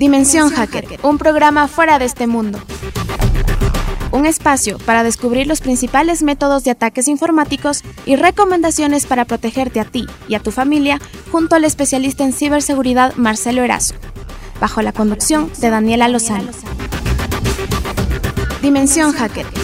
Dimensión Hacker, un programa fuera de este mundo. Un espacio para descubrir los principales métodos de ataques informáticos y recomendaciones para protegerte a ti y a tu familia junto al especialista en ciberseguridad Marcelo Erazo, bajo la conducción de Daniela Lozano. Dimensión Hacker.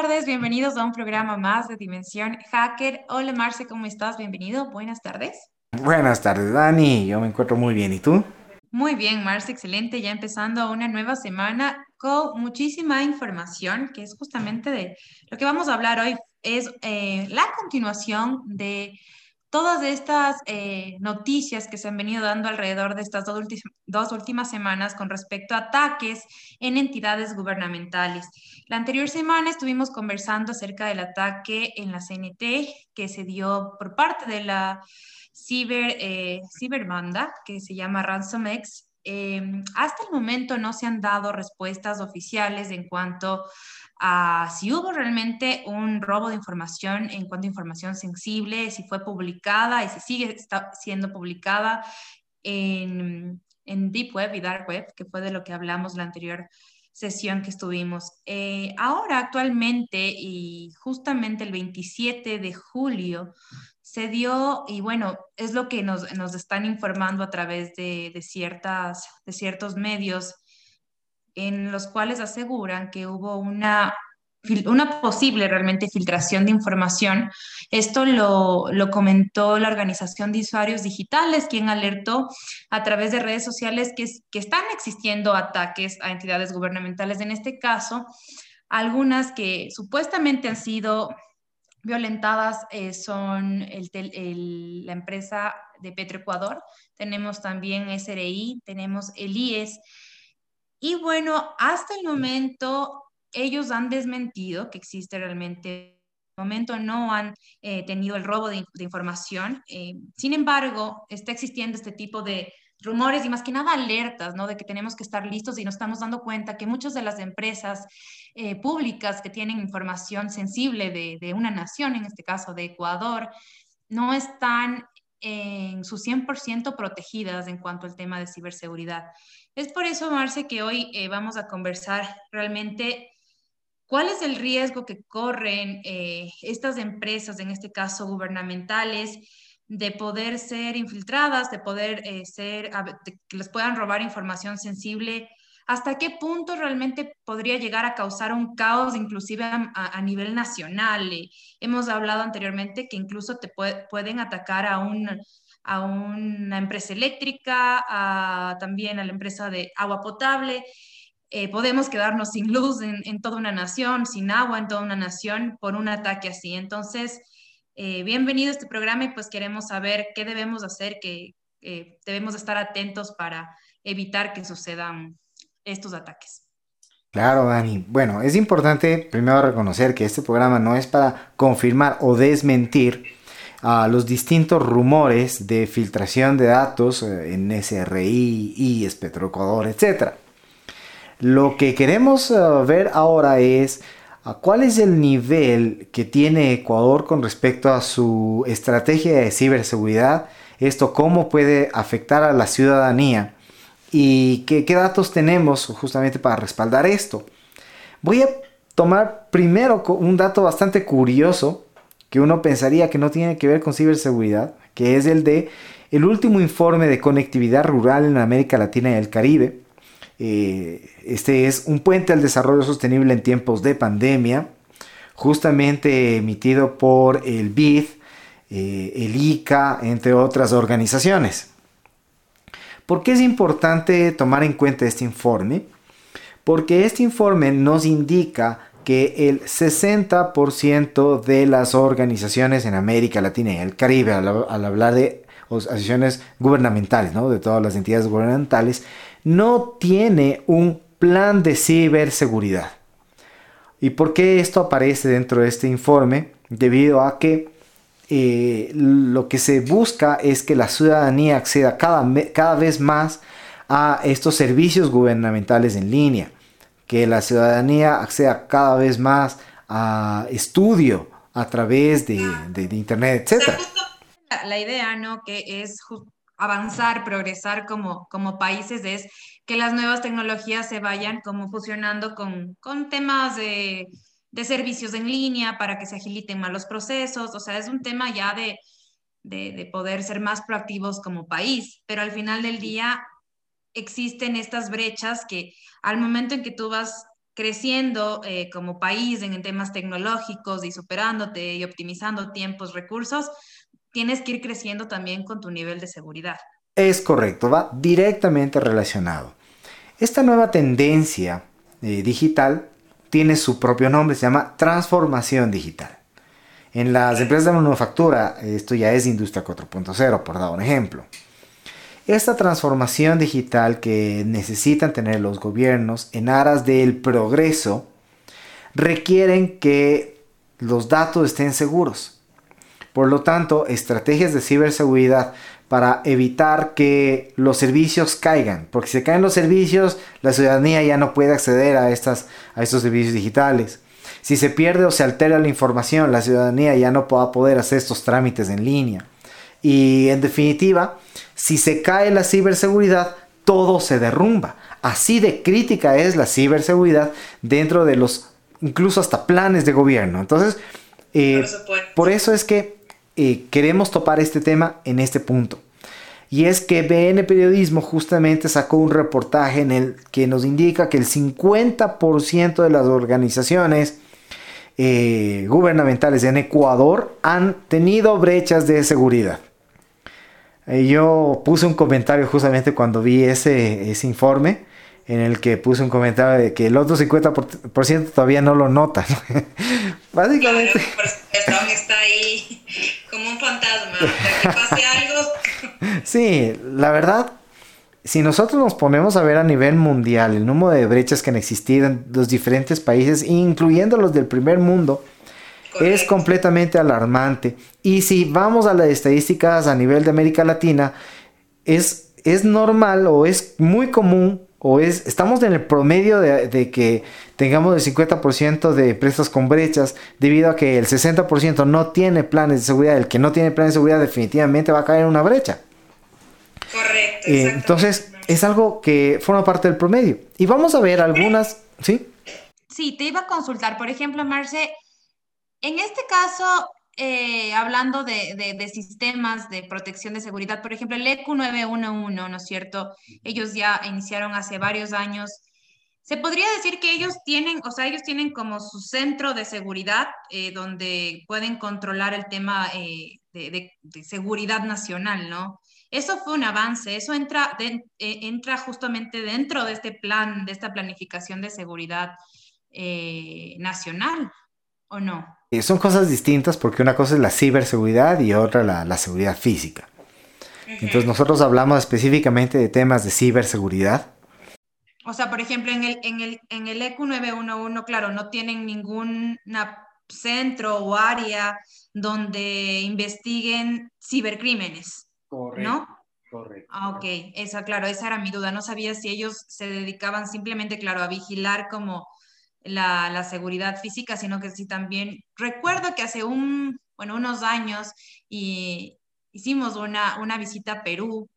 Tardes, bienvenidos a un programa más de Dimensión Hacker. Hola Marce, ¿cómo estás? Bienvenido, buenas tardes. Buenas tardes, Dani. Yo me encuentro muy bien. ¿Y tú? Muy bien, Marce, excelente. Ya empezando una nueva semana con muchísima información, que es justamente de lo que vamos a hablar hoy. Es eh, la continuación de todas estas eh, noticias que se han venido dando alrededor de estas dos, últimas semanas con respecto a ataques en entidades gubernamentales. La anterior semana estuvimos conversando acerca del ataque en la CNT que se dio por parte de la ciber, eh, ciberbanda que se llama RansomX. Eh, hasta el momento no se han dado respuestas oficiales en cuanto si hubo realmente un robo de información en cuanto a información sensible, si fue publicada y si sigue siendo publicada en, en, Deep Web y Dark Web, que fue de lo que hablamos la anterior sesión que estuvimos. Eh, ahora, actualmente, y justamente el 27 de julio, se dio, y bueno, es lo que nos, nos están informando a través de, de, ciertas, de ciertos medios en los cuales aseguran que hubo una, una posible realmente filtración de información. Esto lo, lo, comentó la Organización de Usuarios Digitales, quien alertó a través de redes sociales que, que están existiendo ataques a entidades gubernamentales. En este caso, algunas que supuestamente han sido violentadas eh, son la empresa de Petroecuador, tenemos también SRI, tenemos el IES, y bueno, hasta el momento ellos han desmentido que existe realmente momento no han eh, tenido el robo de, información. Eh, sin embargo, está existiendo este tipo de rumores y más que nada alertas, ¿no? De que tenemos que estar listos y nos estamos dando cuenta que muchas de las empresas eh, públicas que tienen información sensible de, de, una nación, en este caso de Ecuador, no están en su 100% protegidas en cuanto al tema de ciberseguridad. Es por eso, Marce, que hoy eh, vamos a conversar realmente cuál es el riesgo que corren eh, estas empresas, en este caso gubernamentales, de poder ser infiltradas, de poder eh, ser, que les puedan robar información sensible. ¿Hasta qué punto realmente podría llegar a causar un caos, inclusive a, nivel nacional? hemos hablado anteriormente que incluso te pueden atacar a un a una empresa eléctrica, también a la empresa de agua potable. Eh, podemos quedarnos sin luz en, toda una nación, sin agua en toda una nación por un ataque así. Entonces, eh, bienvenido a este programa y pues queremos saber qué debemos hacer, que eh, debemos estar atentos para evitar que sucedan estos ataques. Claro, Dani. Bueno, es importante primero reconocer que este programa no es para confirmar o desmentir a los distintos rumores de filtración de datos eh, en SRI, IES, Petroecuador, etc. Lo que queremos eh, ver ahora es cuál es el nivel que tiene Ecuador con respecto a su estrategia de ciberseguridad, esto cómo puede afectar a la ciudadanía y qué, qué datos tenemos justamente para respaldar esto. Voy a tomar primero un dato bastante curioso que uno pensaría que no tiene que ver con ciberseguridad, que es el de el último informe de conectividad rural en América Latina y el Caribe. Eh, este es un puente al desarrollo sostenible en tiempos de pandemia, justamente emitido por el BID, eh, el ICA, entre otras organizaciones. ¿Por qué es importante tomar en cuenta este informe? Porque este informe nos indica que el 60% de las organizaciones en América Latina y el Caribe, al, hablar de asociaciones gubernamentales, ¿no? de todas las entidades gubernamentales, no tiene un plan de ciberseguridad. ¿Y por qué esto aparece dentro de este informe? Debido a que eh, lo que se busca es que la ciudadanía acceda cada, cada vez más a estos servicios gubernamentales en línea que la ciudadanía acceda cada vez más a estudio a través de, Internet, etc. la idea, ¿no? Que es avanzar, progresar como, como países, es que las nuevas tecnologías se vayan como fusionando con, con temas de, de servicios en línea para que se agiliten más los procesos. O sea, es un tema ya de, de, de poder ser más proactivos como país, pero al final del día existen estas brechas que al momento en que tú vas creciendo eh, como país en temas tecnológicos y superándote y optimizando tiempos, recursos, tienes que ir creciendo también con tu nivel de seguridad. Es correcto, va directamente relacionado. Esta nueva tendencia eh, digital tiene su propio nombre, se llama transformación digital. En las empresas de manufactura, esto ya es industria 4.0, por dar un ejemplo. Esta transformación digital que necesitan tener los gobiernos en aras del progreso requieren que los datos estén seguros. Por lo tanto, estrategias de ciberseguridad para evitar que los servicios caigan, porque si caen los servicios, la ciudadanía ya no puede acceder a, estas, a estos servicios digitales. Si se pierde o se altera la información, la ciudadanía ya no va a poder hacer estos trámites en línea. Y en definitiva, si se cae la ciberseguridad, todo se derrumba. Así de crítica es la ciberseguridad dentro de los, incluso hasta planes de gobierno. Entonces, eh, por, eso es que eh, queremos topar este tema en este punto. Y es que BN Periodismo justamente sacó un reportaje en el que nos indica que el 50% de las organizaciones eh, gubernamentales en Ecuador han tenido brechas de seguridad. Eh, yo puse un comentario justamente cuando vi ese, ese informe en el que puse un comentario de que el otro 50% todavía no lo nota. Básicamente. Claro, está ahí como un fantasma, que pase algo. sí, la verdad, si nosotros nos ponemos a ver a nivel mundial el número de brechas que han existido en los diferentes países, incluyendo los del primer mundo, es completamente alarmante. Y si vamos a las estadísticas a nivel de América Latina, es, es normal o es muy común o es, estamos en el promedio de, que tengamos el 50% de empresas con brechas debido a que el 60% no tiene planes de seguridad. El que no tiene planes de seguridad definitivamente va a caer en una brecha. Correcto. Eh, entonces, es algo que forma parte del promedio. Y vamos a ver algunas, ¿sí? Sí, te iba a consultar, por ejemplo, Marce, en este caso, eh, hablando de, sistemas de protección de seguridad, por ejemplo, el EQ 911, ¿no es cierto? Ellos ya iniciaron hace varios años. Se podría decir que ellos tienen, o sea, ellos tienen como su centro de seguridad eh, donde pueden controlar el tema eh, de, seguridad nacional, ¿no? Eso fue un avance, eso entra, entra justamente dentro de este plan, de esta planificación de seguridad nacional, ¿o no? Eh, son cosas distintas porque una cosa es la ciberseguridad y otra la, seguridad física. Entonces nosotros hablamos específicamente de temas de ciberseguridad. O sea, por ejemplo, en el, en el, en el EQ 911, claro, no tienen ningún centro o área donde investiguen cibercrímenes, Correcto. ¿no? Correcto. Ah, ok, esa, claro, esa era mi duda. No sabía si ellos se dedicaban simplemente, claro, a vigilar como la, seguridad física, sino que sí también recuerdo que hace un, bueno, unos años y hicimos una, una visita a Perú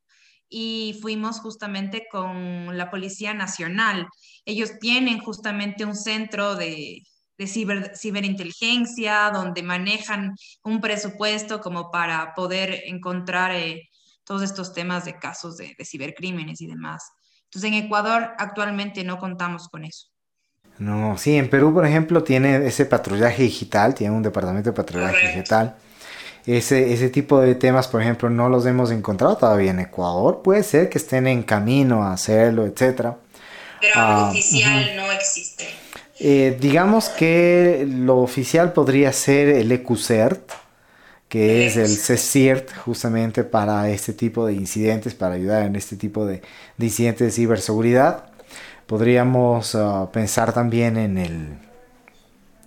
y fuimos justamente con la Policía Nacional. Ellos tienen justamente un centro de, de ciber, ciberinteligencia donde manejan un presupuesto como para poder encontrar eh, todos estos temas de casos de, de cibercrímenes y demás. Entonces en Ecuador actualmente no contamos con eso. No, sí, en Perú, por ejemplo, tiene ese patrullaje digital, tiene un departamento de patrullaje digital. Ese, ese tipo de temas, por ejemplo, no los hemos encontrado todavía en Ecuador. Puede ser que estén en camino a hacerlo, etcétera. Pero ah, oficial no existe. Eh, digamos que lo oficial podría ser el EQCERT, que es el CECIRT justamente para este tipo de incidentes, para ayudar en este tipo de, de incidentes de ciberseguridad. Podríamos ah, pensar también en, el,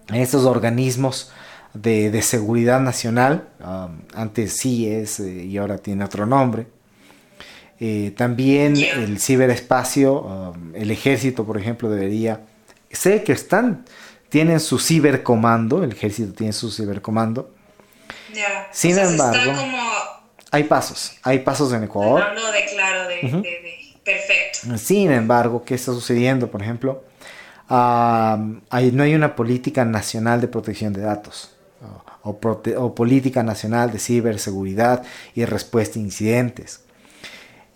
en estos organismos de, seguridad nacional, ah, antes sí es eh, y ahora tiene otro nombre. Eh, también el ciberespacio, ah, el ejército, por ejemplo, debería. Sé que están, tienen su cibercomando, el ejército tiene su cibercomando. Sin embargo. Como hay pasos, hay pasos en Ecuador. Hablando de, claro, de, perfecto. Sin embargo, ¿qué está sucediendo? Por ejemplo, no hay una política nacional de protección de datos o, política nacional de ciberseguridad y respuesta a incidentes.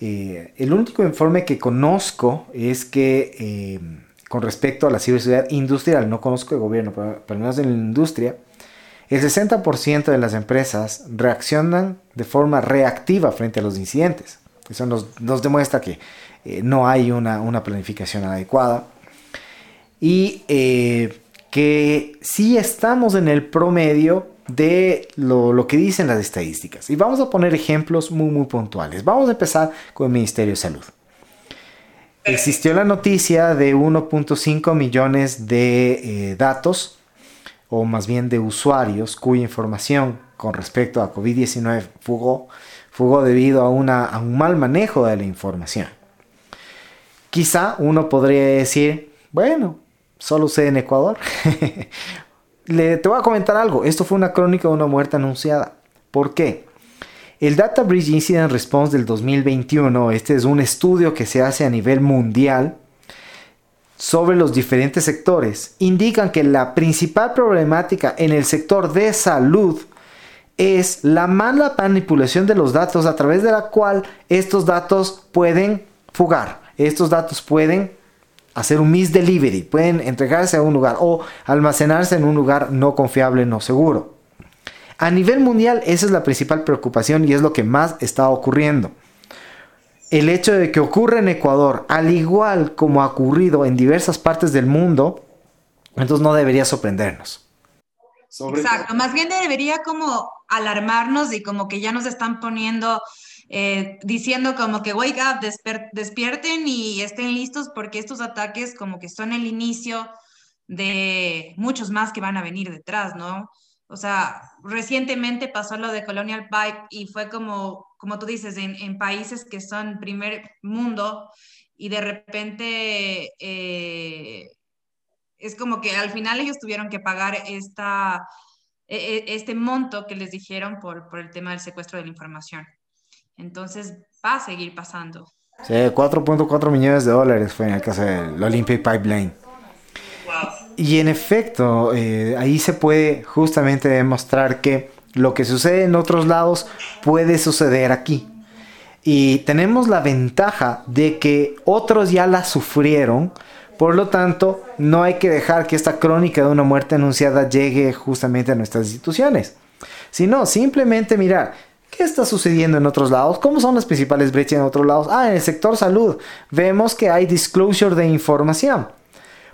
Eh, el único informe que conozco es que eh, con respecto a la ciberseguridad industrial, no conozco el gobierno, pero, pero al menos en la industria, el 60% de las empresas reaccionan de forma reactiva frente a los incidentes. Eso nos, demuestra que eh, no hay una, planificación adecuada y eh, que sí estamos en el promedio de lo, que dicen las estadísticas. Y vamos a poner ejemplos muy, muy puntuales. Vamos a empezar con el Ministerio de Salud. Existió la noticia de 1.5 millones de eh, datos o más bien de usuarios cuya información con respecto a COVID-19 fugó, fugó debido a, una, a un mal manejo de la información. Quizá uno podría decir, bueno, solo sé en Ecuador. Te voy a comentar algo, esto fue una crónica de una muerte anunciada. ¿Por qué? El Data Bridge Incident Response del 2021, este es un estudio que se hace a nivel mundial sobre los diferentes sectores indican que la principal problemática en el sector de salud es la mala manipulación de los datos a través de la cual estos datos pueden fugar, estos datos pueden hacer un misdelivery, pueden entregarse a un lugar o almacenarse en un lugar no confiable, no seguro. A nivel mundial esa es la principal preocupación y es lo que más está ocurriendo el hecho de que ocurra en Ecuador, al igual como ha ocurrido en diversas partes del mundo, entonces no debería sorprendernos. Exacto, más bien debería como alarmarnos y como que ya nos están poniendo, eh, diciendo como que wake up, despierten y estén listos porque estos ataques como que son el inicio de muchos más que van a venir detrás, ¿no? O sea, recientemente pasó lo de Colonial Pipe y fue como como tú dices, en, países que son primer mundo y de repente eh, es como que al final ellos tuvieron que pagar esta, e, e, este monto que les dijeron por, por el tema del secuestro de la información. Entonces va a seguir pasando. Sí, 4.4 millones de dólares fue en el caso del Olympic Pipeline. Y en efecto, eh, ahí se puede justamente demostrar que lo que sucede en otros lados puede suceder aquí. Y tenemos la ventaja de que otros ya la sufrieron. Por lo tanto, no hay que dejar que esta crónica de una muerte anunciada llegue justamente a nuestras instituciones. Sino simplemente mirar, ¿Qué está sucediendo en otros lados? ¿Cómo son las principales brechas en otros lados? Ah, en el sector salud vemos que hay disclosure de información.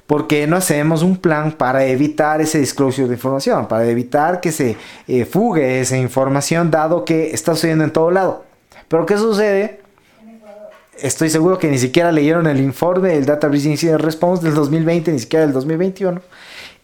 ¿por qué no hacemos un plan para evitar ese disclosure de información? Para evitar que se eh, fugue esa información dado que está sucediendo en todo lado. Pero ¿qué sucede? Estoy seguro que ni siquiera leyeron el informe del Data Breach Incident Response del 2020, ni siquiera del 2021.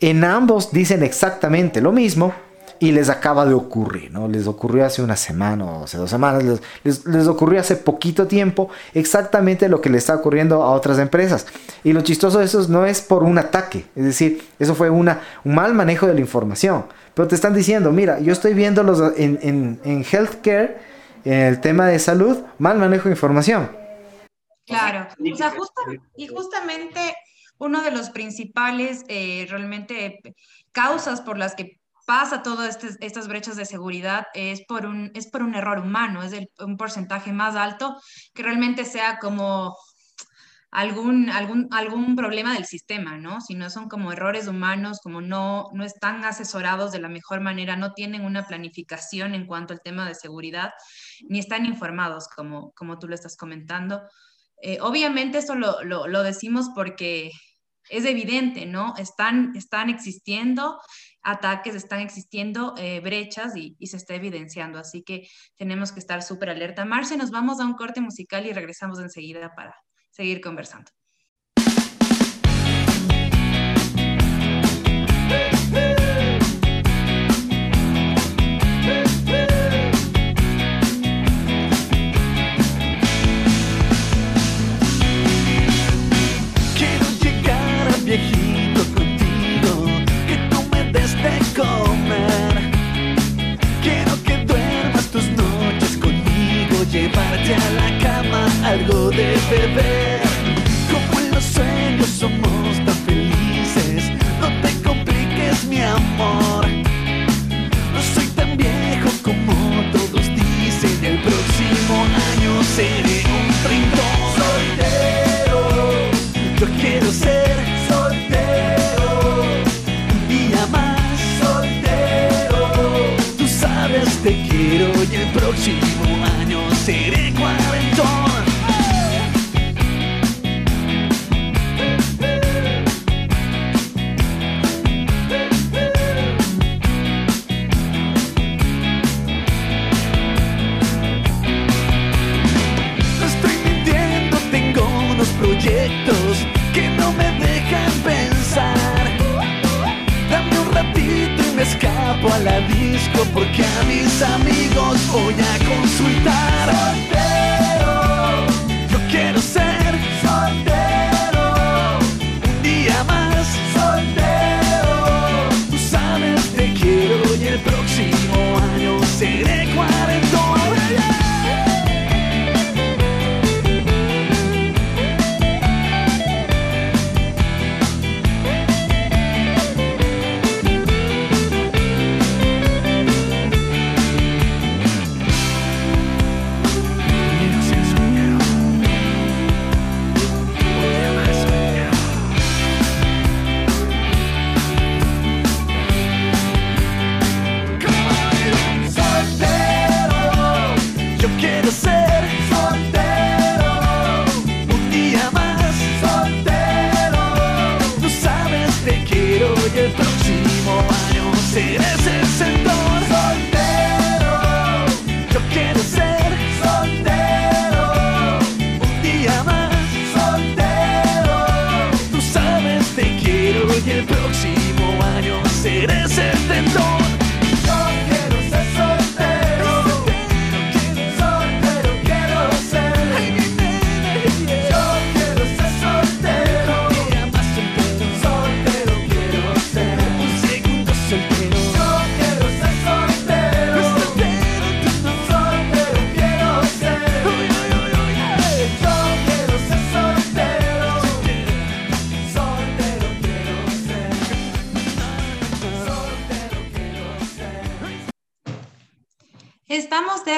En ambos dicen exactamente lo mismo, y les acaba de ocurrir, ¿no? Les ocurrió hace una semana o hace dos semanas, les, ocurrió hace poquito tiempo exactamente lo que le está ocurriendo a otras empresas. Y lo chistoso de eso no es por un ataque, es decir, eso fue una, un mal manejo de la información. Pero te están diciendo, mira, yo estoy viendo los, en, en, en healthcare, en el tema de salud, mal manejo de información. Claro, o sea, y justamente uno de los principales eh, realmente causas por las que pasa todas estas brechas de seguridad es por un, es por un error humano, es un porcentaje más alto que realmente sea como algún, algún, algún problema del sistema, ¿no? Si no son como errores humanos, como no, no están asesorados de la mejor manera, no tienen una planificación en cuanto al tema de seguridad, ni están informados, como, como tú lo estás comentando. Eh, obviamente lo, lo decimos porque es evidente, ¿no? Están, están existiendo ataques, están existiendo eh, brechas y, y, se está evidenciando. Así que tenemos que estar súper alerta. Marce, nos vamos a un corte musical y regresamos enseguida para seguir conversando. Llevarte a la cama algo de beber. Como en los sueños somos tan felices, no te compliques mi amor. La disco porque a mis amigos voy a consultar. Soltero, yo quiero ser soltero. Un día más soltero. Tú sabes te quiero y el próximo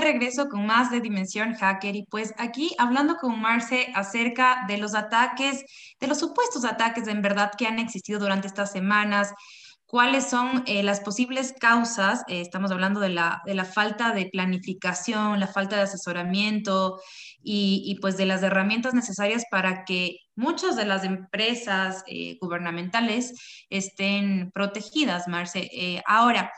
regreso con más de Dimensión Hacker y pues aquí hablando con Marce acerca de los ataques, de los supuestos ataques en verdad que han existido durante estas semanas, cuáles son eh, las posibles causas, eh, estamos hablando de la, de la falta de planificación, la falta de asesoramiento y, pues de las herramientas necesarias para que muchas de las empresas eh, gubernamentales estén protegidas, Marce. Ahora,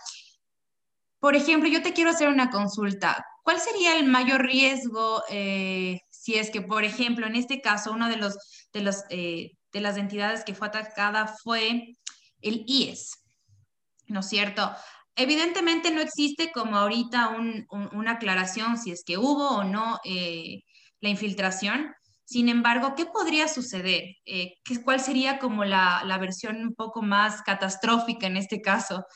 por ejemplo, yo te quiero hacer una consulta. ¿Cuál sería el mayor riesgo eh, si es que, por ejemplo, en este caso, una de, los, de, los, eh, de las entidades que fue atacada fue el IES? ¿No es cierto? Evidentemente no existe como ahorita un, un, una aclaración si es que hubo o no eh, la infiltración. Sin embargo, ¿qué podría suceder? Eh, ¿qué, ¿Cuál sería como la, la, versión un poco más catastrófica en este caso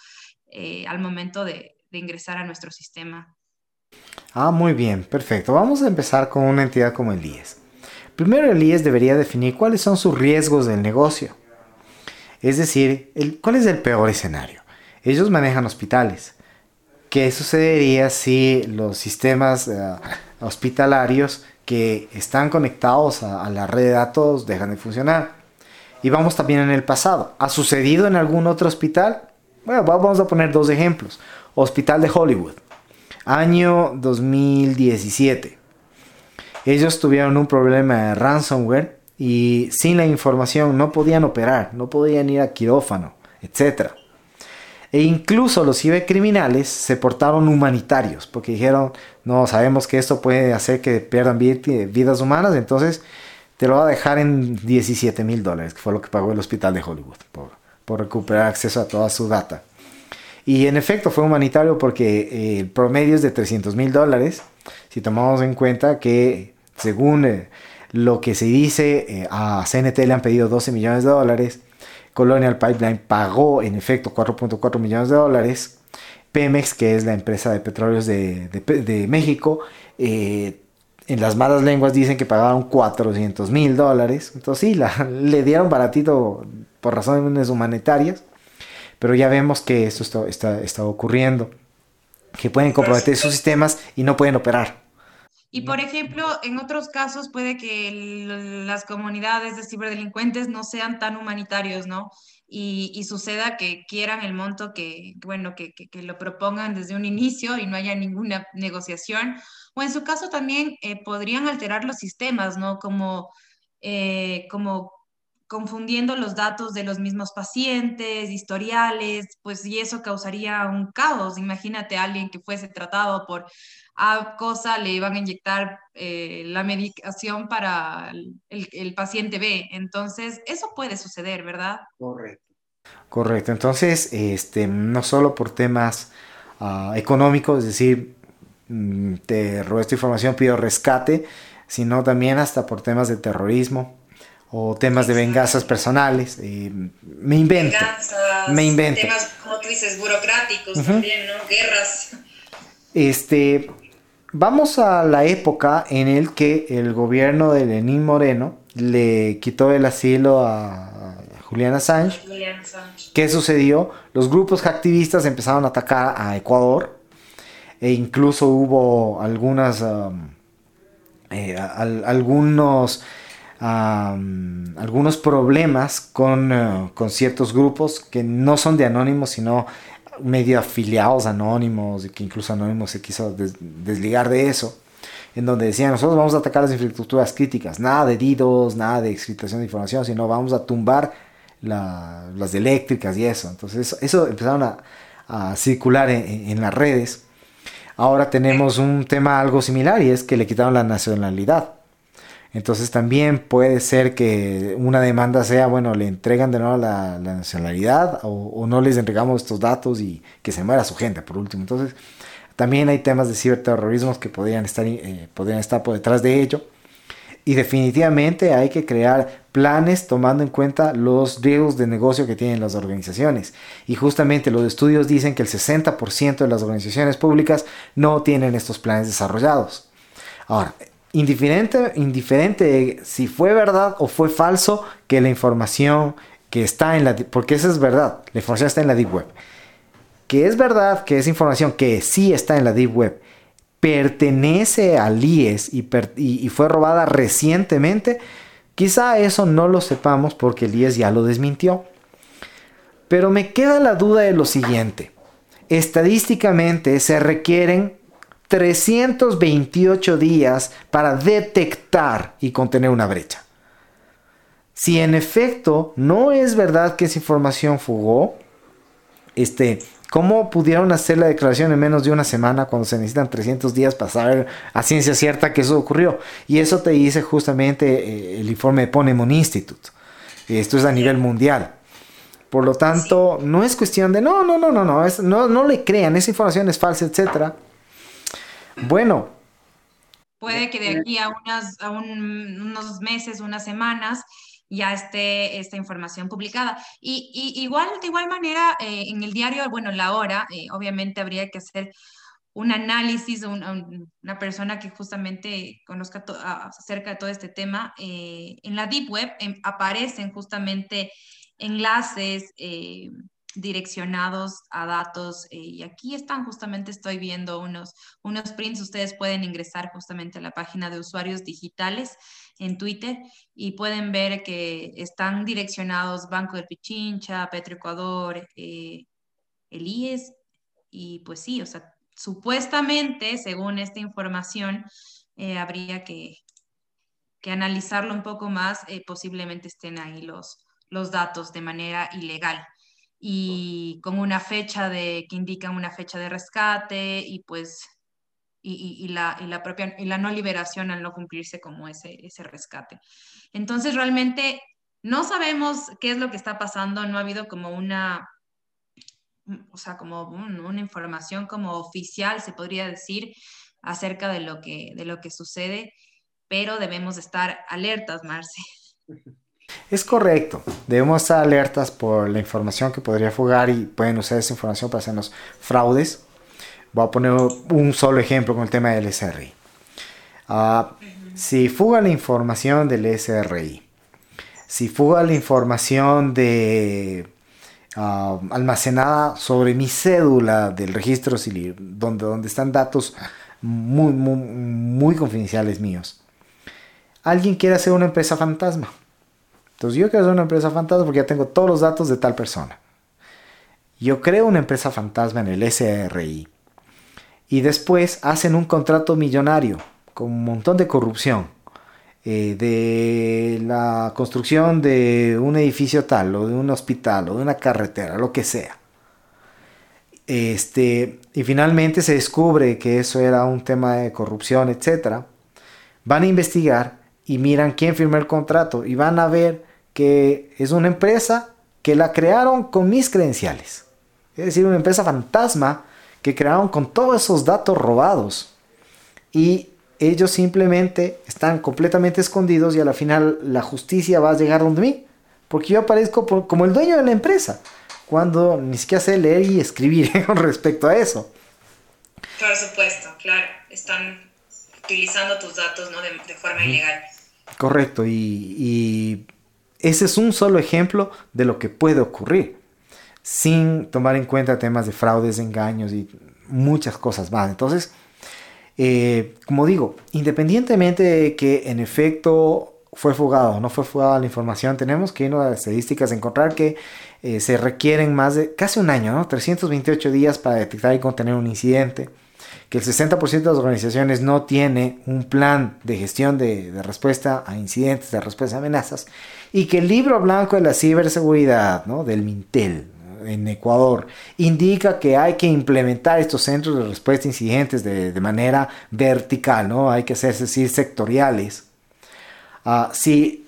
eh, al momento de, de ingresar a nuestro sistema. Ah, muy bien, perfecto. Vamos a empezar con una entidad como el IES. Primero el IES debería definir cuáles son sus riesgos del negocio. Es decir, el, cuál es el peor escenario. Ellos manejan hospitales. ¿Qué sucedería si los sistemas uh, hospitalarios que están conectados a, a la red de datos dejan de funcionar? Y vamos también en el pasado. ¿Ha sucedido en algún otro hospital? Bueno, vamos a poner dos ejemplos. Hospital de Hollywood, año 2017. Ellos tuvieron un problema de ransomware y sin la información no podían operar, no podían ir a quirófano, etc. E incluso los cibercriminales se portaron humanitarios porque dijeron, no, sabemos que esto puede hacer que pierdan vidas humanas, entonces te lo va a dejar en 17 mil dólares, que fue lo que pagó el hospital de Hollywood por, por recuperar acceso a toda su data. Y en efecto fue humanitario porque eh, el promedio es de 300 mil dólares. Si tomamos en cuenta que según eh, lo que se dice, eh, a CNT le han pedido 12 millones de dólares. Colonial Pipeline pagó en efecto 4.4 millones de dólares. Pemex, que es la empresa de petróleos de, de, México, en las malas lenguas dicen que pagaron 400 mil dólares. Entonces sí, la, le dieron baratito por razones humanitarias. Pero ya vemos que esto está, está, está ocurriendo. Que pueden comprometer sus sistemas y no pueden operar. Y por ejemplo, en otros casos puede que las comunidades de ciberdelincuentes no sean tan humanitarios, ¿no? Y, y suceda que quieran el monto que, bueno, que, que, que lo propongan desde un inicio y no haya ninguna negociación. O en su caso también eh, podrían alterar los sistemas, ¿no? Como, eh, como confundiendo los datos de los mismos pacientes, historiales, pues y eso causaría un caos. Imagínate a alguien que fuese tratado por A cosa, le iban a inyectar eh, la medicación para el, paciente B. Entonces, eso puede suceder, ¿verdad? Correcto. Correcto. Entonces, este, no solo por temas ah, económicos, es decir, mm, te robé esta información, pido rescate, sino también hasta por temas de terrorismo o temas de venganzas personales. eh, me invento. Me invento. temas, como tú dices, burocráticos también, ¿no? Guerras. Este, vamos a la época en el que el gobierno de Lenín Moreno le quitó el asilo a a Julian Assange. Julian Sánchez. ¿Qué sucedió? Los grupos hacktivistas empezaron a atacar a Ecuador e incluso hubo algunas, um, eh, al- algunos, algunos problemas con, eh, con ciertos grupos que no son de anónimos, sino medio afiliados anónimos y que incluso anónimos se quiso des- desligar de eso en donde decían nosotros vamos a atacar las infraestructuras críticas, nada de DDoS, nada de exfiltración de información, sino vamos a tumbar la- las eléctricas y eso. Entonces eso, empezaron a, circular en- en las redes. Ahora tenemos un tema algo similar y es que le quitaron la nacionalidad. Entonces también puede ser que una demanda sea, bueno, le entregan de nuevo la, la nacionalidad o, o no les entregamos estos datos y que se muera su gente por último. Entonces también hay temas de ciberterrorismo que podrían estar, eh, podrían estar por detrás de ello. Y definitivamente hay que crear planes tomando en cuenta los riesgos de negocio que tienen las organizaciones. Y justamente los estudios dicen que el 60% de las organizaciones públicas no tienen estos planes desarrollados. Ahora, indiferente, indiferente si fue verdad o fue falso que la información que está en la... Porque esa es verdad, la información está en la Deep Web. Que es verdad que esa información que sí está en la Deep Web pertenece al IES y, y fue robada recientemente, quizá eso no lo sepamos porque el IES ya lo desmintió. Pero me queda la duda de lo siguiente. Estadísticamente se requieren 328 días para detectar y contener una brecha. Si en efecto no es verdad que esa información fugó, este, ¿cómo pudieron hacer la declaración en menos de una semana cuando se necesitan 300 días para saber a ciencia cierta que eso ocurrió? Y eso te dice justamente eh, el informe de Ponemon Institute. Esto es a nivel mundial. Por lo tanto, no es cuestión de no, no, no, no, no, es- no, no le crean, esa información es falsa, etcétera. Bueno, Puede que de aquí a, unas, a un- unos meses, unas semanas, ya esté esta información publicada. Y, igual, de igual manera, eh, en el diario, bueno, La Hora, eh, obviamente habría que hacer un análisis, un- un- una persona que justamente conozca acerca de todo este tema. eh, en la Deep Web em, aparecen justamente enlaces direccionados a datos eh, y aquí están justamente, estoy viendo unos, unos prints, ustedes pueden ingresar justamente a la página de usuarios digitales en Twitter y pueden ver que están direccionados Banco del Pichincha, Petroecuador, eh, el IES y pues sí, o sea, supuestamente, según esta información, eh, habría que, que analizarlo un poco más, eh, posiblemente estén ahí los, los datos de manera ilegal y con una fecha de, que indica una fecha de rescate y pues y- y la, y la propia y la no liberación al no cumplirse como ese, ese rescate. Entonces realmente no sabemos qué es lo que está pasando, no ha habido como una, o sea, como un- una información como oficial, se podría decir, acerca de lo que, de lo que sucede, pero debemos estar alertas, Marce. Es correcto. Debemos estar alertas por la información que podría fugar y pueden usar esa información para hacernos fraudes. Voy a poner un solo ejemplo con el tema del SRI. Ah, si fuga la información del SRI, si fuga la información de ah, almacenada sobre mi cédula del registro civil, donde, donde están datos muy, muy, muy confidenciales míos. Alguien quiere hacer una empresa fantasma. Entonces yo quiero hacer una empresa fantasma porque ya tengo todos los datos de tal persona. Yo creo una empresa fantasma en el SRI. Y después hacen un contrato millonario con un montón de corrupción. Eh, de la construcción de un edificio tal, o de un hospital, o de una carretera, lo que sea. Este, y finalmente se descubre que eso era un tema de corrupción, etc. Van a investigar y miran quién firmó el contrato y van a ver que es una empresa que la crearon con mis credenciales. Es decir, una empresa fantasma que crearon con todos esos datos robados. Y ellos simplemente están completamente escondidos y a la final la justicia va a llegar donde mí. Porque yo aparezco como el dueño de la empresa. Cuando ni siquiera sé leer y escribir con respecto a eso. Por supuesto, claro. Están utilizando tus datos ¿no? de, forma ilegal. Correcto. Y, y ese es un solo ejemplo de lo que puede ocurrir. Sin tomar en cuenta temas de fraudes, engaños y muchas cosas más. Entonces, eh, como digo, independientemente de que en efecto fue fugado o no fue fugada la información, tenemos que ir a las estadísticas, encontrar que eh, se requieren más de casi un año, ¿no? 328 días para detectar y contener un incidente, que el 60% de las organizaciones no tiene un plan de gestión de respuesta a incidentes, de respuesta a amenazas, y que el libro blanco de la ciberseguridad, ¿no? Del Mintel, en Ecuador indica que hay que implementar estos centros de respuesta a incidentes de, manera vertical, ¿no? Hay que hacerse sectoriales. Ah, si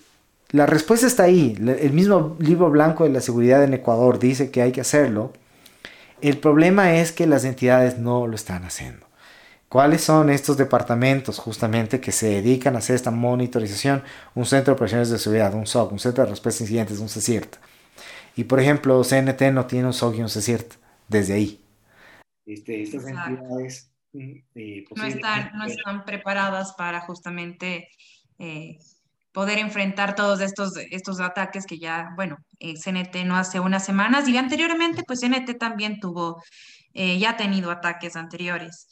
la respuesta está ahí, el mismo libro blanco de la seguridad en Ecuador dice que hay que hacerlo, el problema es que las entidades no lo están haciendo. ¿Cuáles son estos departamentos justamente que se dedican a hacer esta monitorización? Un centro de operaciones de seguridad, un SOC, un centro de respuesta a incidentes, un CECIRT. Y por ejemplo, CNT no tiene un SOC y un CECIRT desde ahí. Este, estas entidades mm, eh, no, están, no están preparadas para justamente eh, poder enfrentar todos estos, estos ataques que ya, bueno, eh, CNT no hace unas semanas y anteriormente, pues CNT también tuvo, ya ha tenido ataques anteriores.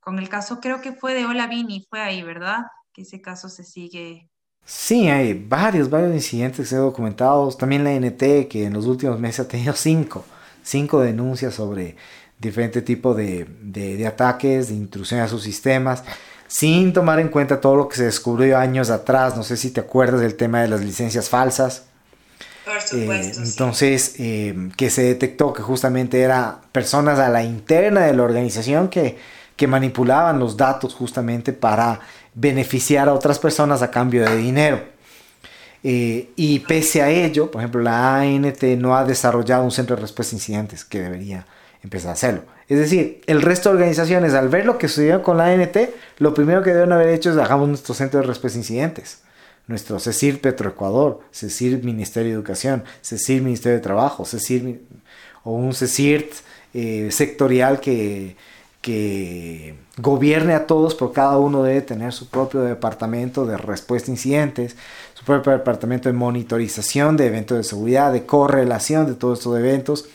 Con el caso creo que fue de Olavini, fue ahí, ¿verdad? Que ese caso se sigue Sí, hay varios, varios incidentes que se han documentado. También la NT, que en los últimos meses ha tenido cinco, cinco denuncias sobre diferente tipo de, de, ataques, de intrusión a sus sistemas, sin tomar en cuenta todo lo que se descubrió años atrás. No sé si te acuerdas del tema de las licencias falsas. Por supuesto, eh, entonces, eh, que se detectó que justamente eran personas a la interna de la organización que, que manipulaban los datos justamente para beneficiar a otras personas a cambio de dinero. Eh, y pese a ello, por ejemplo, la ANT no ha desarrollado un centro de respuesta a incidentes que debería empezar a hacerlo. Es decir, el resto de organizaciones, al ver lo que sucedió con la ANT, lo primero que deben haber hecho es hagamos nuestro centro de respuesta a incidentes. Nuestro CECIR Petroecuador, CECIR Ministerio de Educación, CECIR Ministerio de Trabajo, CECIR o un CECIR eh, sectorial que, que gobierne a todos, pero cada uno debe tener su propio departamento de respuesta a incidentes, su propio departamento de monitorización de eventos de seguridad, de correlación de todos estos eventos.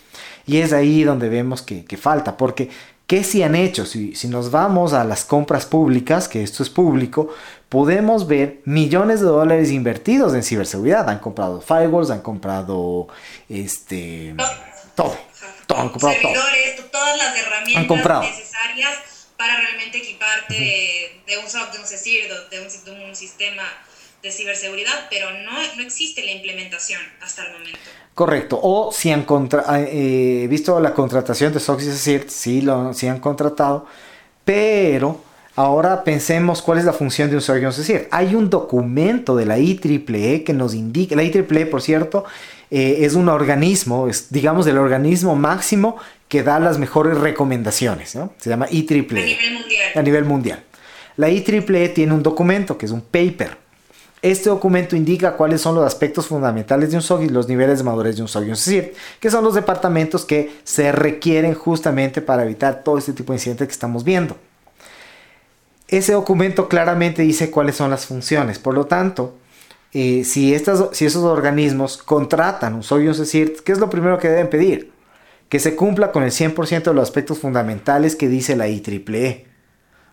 Y es ahí donde vemos que, falta, porque ¿qué si han hecho? Si, si, nos vamos a las compras públicas, que esto es público, podemos ver millones de dólares invertidos en ciberseguridad. Han comprado firewalls, han comprado este, todo servidores, todas las herramientas necesarias para realmente equiparte de, un SOC, de un CECIR, de un, sistema de ciberseguridad, pero no, no, existe la implementación hasta el momento. Correcto. O si han contra ah, eh, visto la contratación de SOC y CECIR, sí, lo, sí han contratado, pero ahora pensemos cuál es la función de un SOC y un CECIR. Hay un documento de la IEEE que nos indica, la IEEE, por cierto, eh, es un organismo, es digamos el organismo máximo que da las mejores recomendaciones, ¿no? Se llama IEEE. A nivel mundial. A nivel mundial. La IEEE tiene un documento que es un paper. Este documento indica cuáles son los aspectos fundamentales de un SOC y los niveles de madurez de un SOC y un CIR, que son los departamentos que se requieren justamente para evitar todo este tipo de incidentes que estamos viendo. ese documento claramente dice cuáles son las funciones. Por lo tanto, eh, si, esos organismos contratan un SOC y un CECIRT, ¿qué es lo primero que deben pedir? Que se cumpla con el 100% de los aspectos fundamentales que dice la IEEE.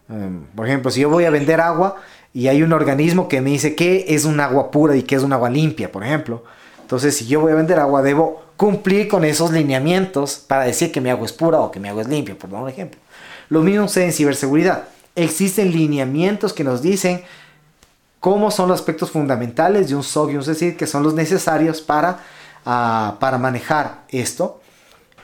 Um, por ejemplo, si yo voy a vender agua y hay un organismo que me dice qué es un agua pura y qué es un agua limpia, por ejemplo. Entonces, si yo voy a vender agua, debo cumplir con esos lineamientos para decir que mi agua es pura o que mi agua es limpia, por dar un ejemplo. Lo mismo sucede en ciberseguridad. Existen lineamientos que nos dicen cómo son los aspectos fundamentales de un SOC y un CECID que son los necesarios para, ah, para manejar esto.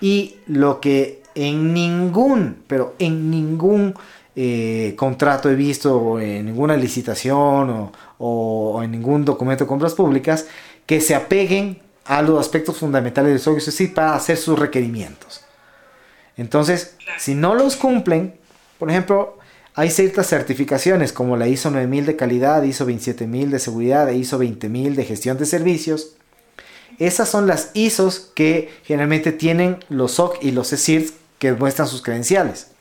Y lo que en ningún, pero en ningún eh, contrato he visto, en ninguna licitación o, o, en ningún documento de compras públicas, que se apeguen a los aspectos fundamentales del SOC y CECID para hacer sus requerimientos. Entonces, si no los cumplen, por ejemplo, hay ciertas certificaciones como la ISO 9000 de calidad, ISO 27000 de seguridad e ISO 20000 de gestión de servicios. Esas son las ISOs que generalmente tienen los SOC y los CSIRT que muestran sus credenciales.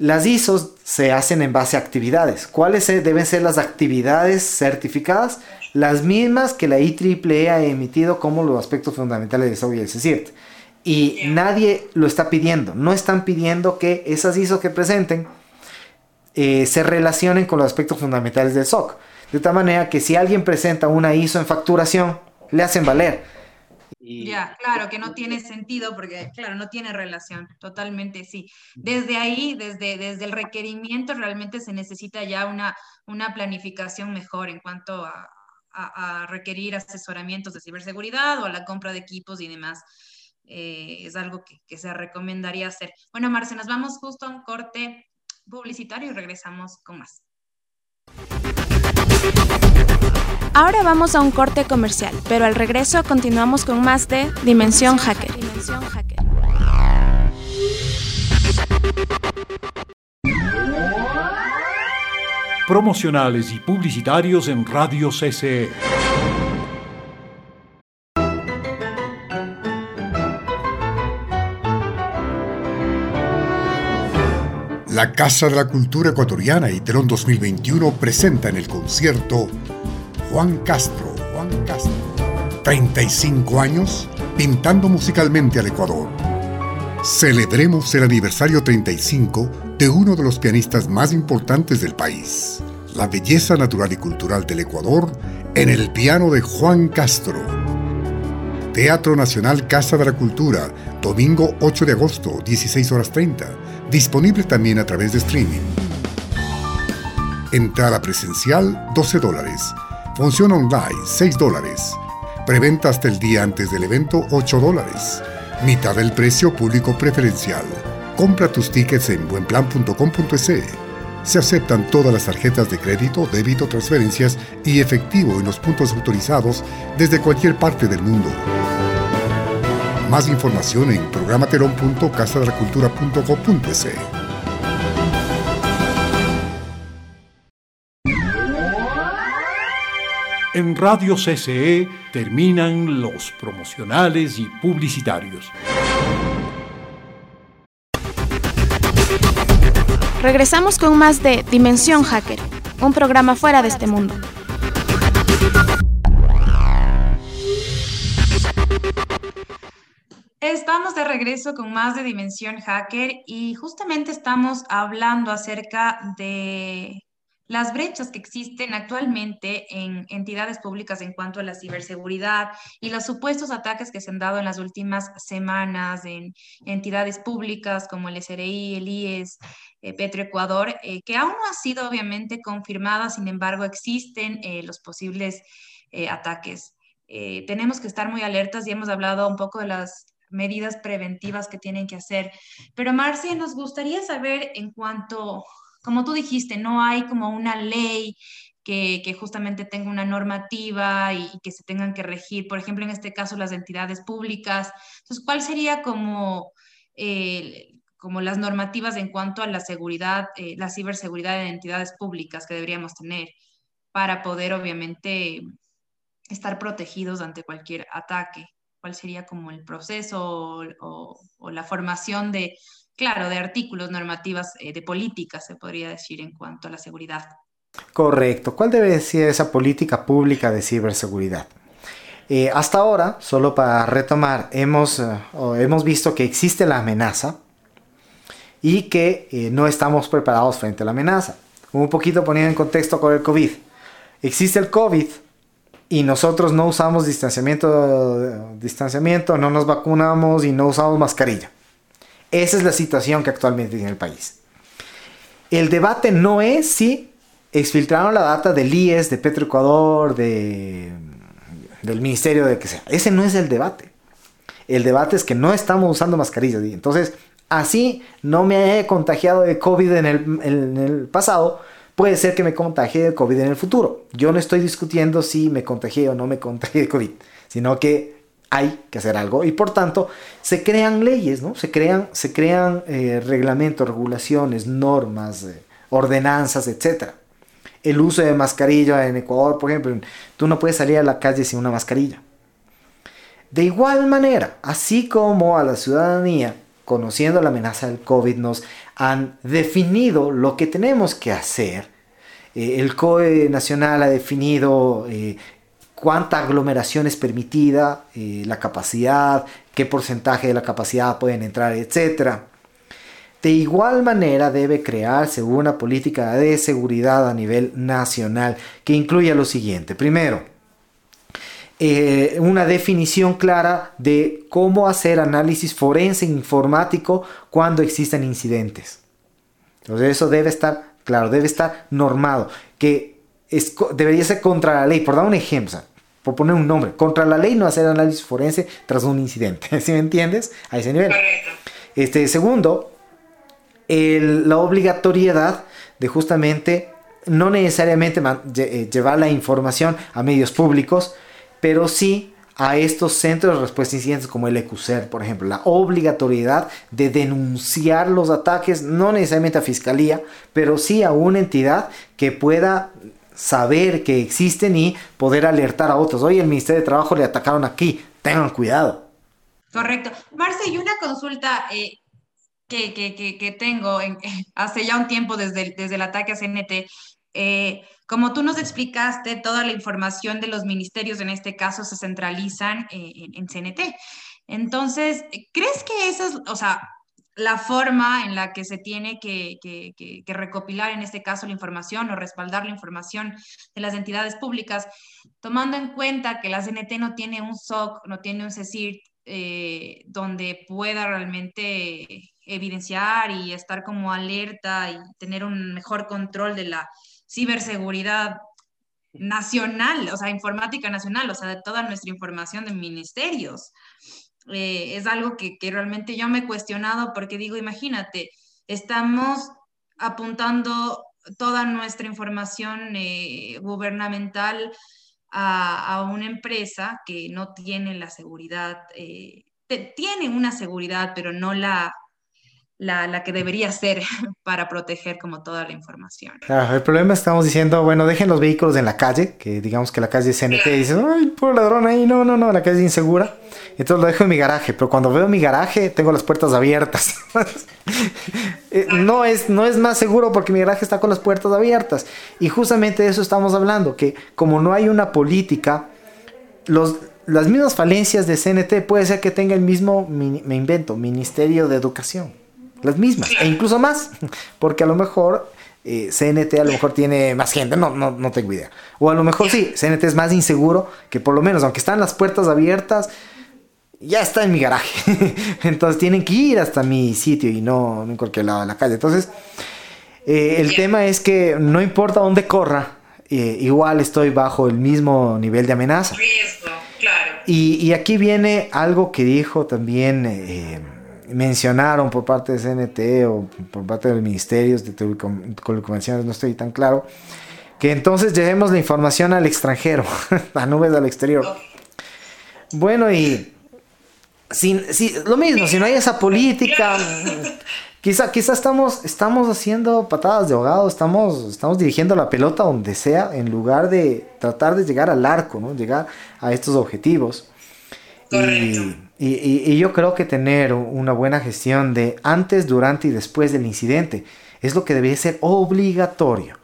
Las ISOs se hacen en base a actividades. ¿Cuáles deben ser las actividades certificadas? Las mismas que la IEEE ha emitido como los aspectos fundamentales del SOC y el CSIRT. Y nadie lo está pidiendo. No están pidiendo que esas ISOs que presenten eh, se relacionen con los aspectos fundamentales del SOC. De tal manera que si alguien presenta una ISO en facturación, le hacen valer. Ya, claro, que no tiene sentido porque, claro, no tiene relación, totalmente sí. Desde ahí, desde, desde el requerimiento, realmente se necesita ya una, una planificación mejor en cuanto a, a, requerir asesoramientos de ciberseguridad o a la compra de equipos y demás. Eh, es algo que, que, se recomendaría hacer. Bueno, Marce, nos vamos justo a un corte publicitario y regresamos con más. Ahora vamos a un corte comercial, pero al regreso continuamos con más de Dimensión Hacker. Promocionales y publicitarios en Radio CCE. La Casa de la Cultura Ecuatoriana y Telón 2021 presenta en el concierto Juan Castro. Juan Castro. 35 años pintando musicalmente al Ecuador. Celebremos el aniversario 35 de uno de los pianistas más importantes del país. La belleza natural y cultural del Ecuador en el piano de Juan Castro. Teatro Nacional Casa de la Cultura, domingo 8 de agosto, 16 horas 30 Disponible también a través de streaming. Entrada presencial 12 dólares. Función online 6 dólares. Preventa hasta el día antes del evento 8 dólares. Mitad del precio público preferencial. Compra tus tickets en buenplan.com.es. Se aceptan todas las tarjetas de crédito, débito, transferencias y efectivo en los puntos autorizados desde cualquier parte del mundo. Más información en programateron.casadelacultura.co.es. En Radio CCE terminan los promocionales y publicitarios. Regresamos con más de Dimensión Hacker, un programa fuera de este mundo. Estamos de regreso con más de Dimensión Hacker y justamente estamos hablando acerca de las brechas que existen actualmente en entidades públicas en cuanto a la ciberseguridad y los supuestos ataques que se han dado en las últimas semanas en entidades públicas como el SRI, el IES, eh, Petroecuador, eh, que aún no ha sido obviamente confirmada, sin embargo existen eh, los posibles ataques. tenemos que estar muy alertas y hemos hablado un poco de las medidas preventivas que tienen que hacer. Pero Marcia, nos gustaría saber en cuanto, como tú dijiste, no hay como una ley que, justamente tenga una normativa y, que se tengan que regir, por ejemplo, en este caso las entidades públicas. Entonces, ¿cuál sería como... Eh, como las normativas en cuanto a la seguridad, eh, la ciberseguridad de entidades públicas que deberíamos tener para poder, obviamente, estar protegidos ante cualquier ataque cuál sería como el proceso o, la formación de, claro, de artículos, normativas, eh, de políticas, se podría decir, en cuanto a la seguridad. Correcto. ¿Cuál debe ser esa política pública de ciberseguridad? Eh, hasta ahora, solo para retomar, hemos, eh, hemos visto que existe la amenaza y que no estamos preparados frente a la amenaza. Un poquito poniendo en contexto con el COVID. Existe el COVID y nosotros no usamos distanciamiento, distanciamiento, no nos vacunamos y no usamos mascarilla. Esa es la situación que actualmente tiene el país. El debate no es si exfiltraron la data del IES, de Petroecuador, de, del ministerio de que sea. Ese no es el debate. El debate es que no estamos usando mascarillas. Entonces, así no me he contagiado de COVID en el, en el pasado, puede ser que me contagie de COVID en el futuro. Yo no estoy discutiendo si me contagié o no me contagié de COVID, sino que hay que hacer algo y por tanto se crean leyes, ¿no? Se crean, se crean eh, reglamentos, regulaciones, normas, eh, ordenanzas, etc. El uso de mascarilla en Ecuador, por ejemplo, tú no puedes salir a la calle sin una mascarilla. De igual manera, así como a la ciudadanía conociendo la amenaza del COVID, nos han definido lo que tenemos que hacer. Eh, el COE nacional ha definido cuánta aglomeración es permitida, eh, la capacidad, qué porcentaje de la capacidad pueden entrar, etc. De igual manera debe crearse una política de seguridad a nivel nacional que incluya lo siguiente. Primero, eh, una definición clara de cómo hacer análisis forense informático cuando existen incidentes. Entonces eso debe estar, claro, debe estar normado, que debería ser contra la ley, por dar un ejemplo, por poner un nombre, contra la ley no hacer análisis forense tras un incidente, ¿sí me entiendes? A ese nivel. Este, segundo, la obligatoriedad de justamente no necesariamente eh, llevar la información a medios públicos, pero sí a estos centros de respuesta a incidentes como el EQCER, por ejemplo, la obligatoriedad de denunciar los ataques, no necesariamente a fiscalía, pero sí a una entidad que pueda saber que existen y poder alertar a otros. Oye, el Ministerio de Trabajo le atacaron aquí, tengan cuidado. Correcto. Marce, y una consulta eh, que, que, que, tengo en, hace ya un tiempo desde desde el ataque a CNT. Eh, como tú nos explicaste, toda la información de los ministerios en este caso se centralizan eh, en, CNT. Entonces, ¿crees que esa es, o sea, la forma en la que se tiene que, recopilar en este caso la información o respaldar la información de las entidades públicas, tomando en cuenta que la CNT no tiene un SOC, no tiene un CECIR eh, donde pueda realmente evidenciar y estar como alerta y tener un mejor control de la ciberseguridad nacional, o sea, informática nacional, o sea, de toda nuestra información de ministerios. Eh, es algo que, realmente yo me he cuestionado porque digo, imagínate, estamos apuntando toda nuestra información eh, gubernamental a, una empresa que no tiene la seguridad, eh, tiene una seguridad, pero no la, la, la, que debería ser para proteger como toda la información. Claro, el problema es que estamos diciendo, bueno, dejen los vehículos en la calle, que digamos que la calle es CNT y dicen, ay, puro ladrón ahí, no, no, no, la calle es insegura. Entonces lo dejo en mi garaje, pero cuando veo mi garaje tengo las puertas abiertas. Eh, no, es, no es más seguro porque mi garaje está con las puertas abiertas. Y justamente de eso estamos hablando, que como no hay una política, los, las mismas falencias de CNT puede ser que tenga el mismo, me invento, Ministerio de Educación las mismas, e incluso más, porque a lo mejor eh, CNT a lo mejor tiene más gente, no, no, no tengo idea. O a lo mejor sí, CNT es más inseguro, que por lo menos, aunque están las puertas abiertas, ya está en mi garaje. Entonces tienen que ir hasta mi sitio y no, en cualquier lado de la calle. Entonces, eh, el tema es que no importa dónde corra, eh, igual estoy bajo el mismo nivel de amenaza. Y, y aquí viene algo que dijo también mencionaron por parte de CNT o por parte de los ministerios de telecomunicaciones, no estoy tan claro, que entonces llevemos la información al extranjero, a nubes al exterior. Bueno, y sin, lo mismo, si no hay esa política, quizá, quizá estamos, estamos haciendo patadas de ahogado, estamos, estamos dirigiendo la pelota donde sea, en lugar de tratar de llegar al arco, ¿no? llegar a estos objetivos. Y, Y, yo creo que tener una buena gestión de antes, durante y después del incidente es lo que debería ser obligatorio.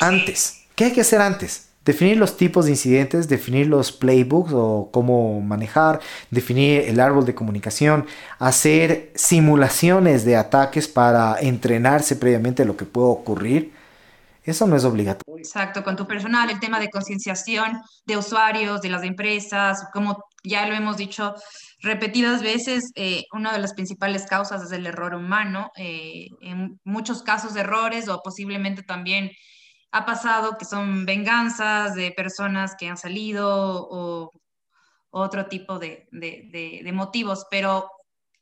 Antes, ¿qué hay que hacer antes? Definir los tipos de incidentes, definir los playbooks o cómo manejar, definir el árbol de comunicación, hacer simulaciones de ataques para entrenarse previamente lo que puede ocurrir. Eso no es obligatorio. Exacto, con tu personal, el tema de concienciación de usuarios, de las empresas, como ya lo hemos dicho repetidas veces, eh, una de las principales causas es el error humano. Eh, en muchos casos errores o posiblemente también ha pasado que son venganzas de personas que han salido o otro tipo de, de motivos, pero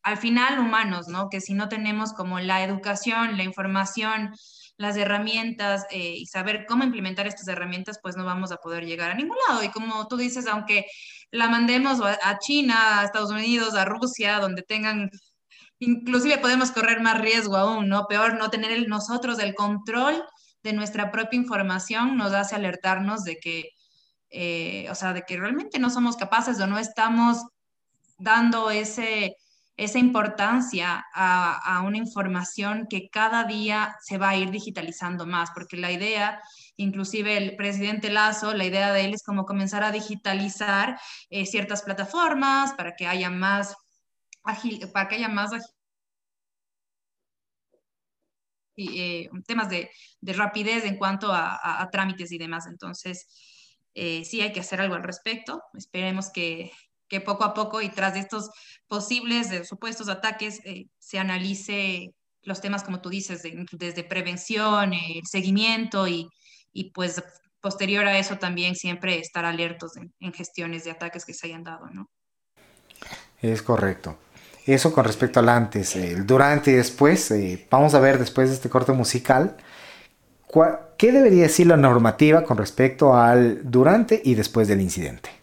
al final humanos, ¿no? Que si no tenemos como la educación, la información, las herramientas eh, y saber cómo implementar estas herramientas, pues no vamos a poder llegar a ningún lado. Y como tú dices, aunque la mandemos a China, a Estados Unidos, a Rusia, donde tengan, inclusive podemos correr más riesgo aún, ¿no? Peor no tener nosotros el control de nuestra propia información nos hace alertarnos de que, eh, o sea, de que realmente no somos capaces o no estamos dando ese esa importancia a, una información que cada día se va a ir digitalizando más, porque la idea, inclusive el presidente Lazo, la idea de él es como comenzar a digitalizar eh, ciertas plataformas para que haya más ágil, para que haya más eh, temas de, rapidez en cuanto a, trámites y demás. Entonces, eh, sí hay que hacer algo al respecto. Esperemos que, que poco a poco y tras de estos posibles de supuestos ataques eh, se analice los temas, como tú dices, desde prevención, el seguimiento y, y, pues posterior a eso también siempre estar alertos en, gestiones de ataques que se hayan dado, ¿no? Es correcto. Eso con respecto al antes, el durante y después, eh, vamos a ver después de este corte musical, ¿qué debería decir la normativa con respecto al durante y después del incidente?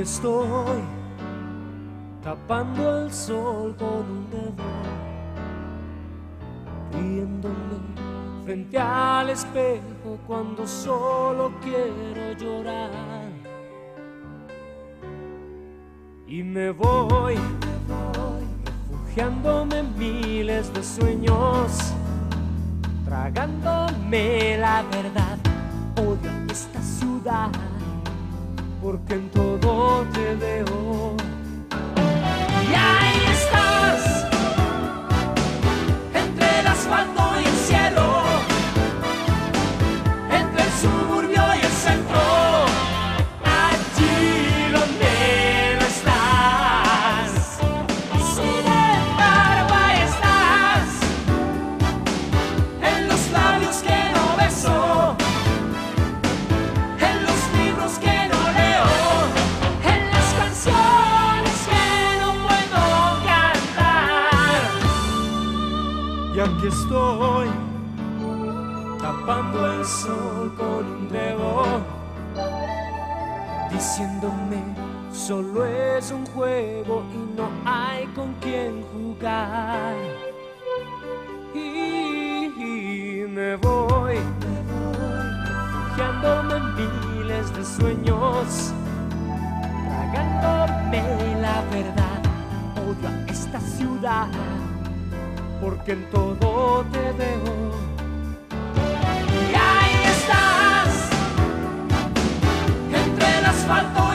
Estoy, tapando el sol con un dedo, riéndome frente al espejo cuando solo quiero llorar. Y me voy, refugiándome en miles de sueños, tragándome la verdad, odio esta ciudad porque en todo te veo. Y ahí estás, entre el asfalto tapando el sol con un dedo, diciéndome solo es un juego y no hay con quien jugar. Y, me voy, me voy, refugiándome en miles de sueños, tragándome la verdad, odio a esta ciudad porque en todo te veo. Asfalto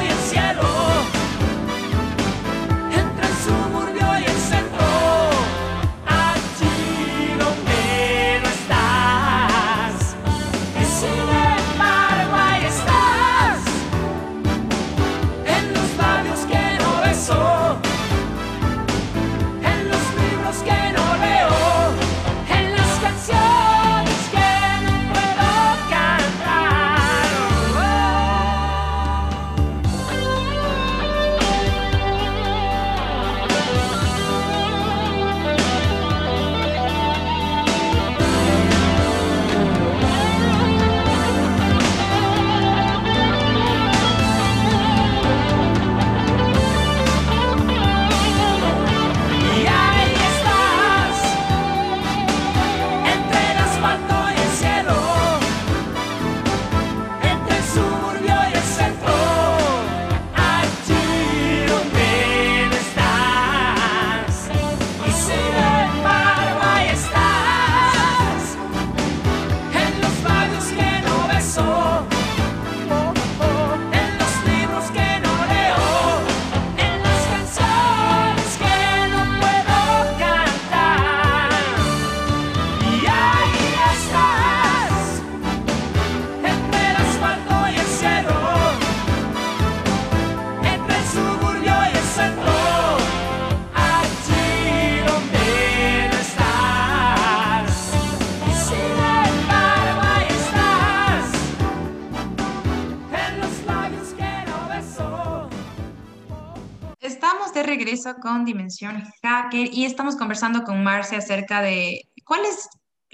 regreso con Dimensión Hacker y estamos conversando con Marce acerca de cuáles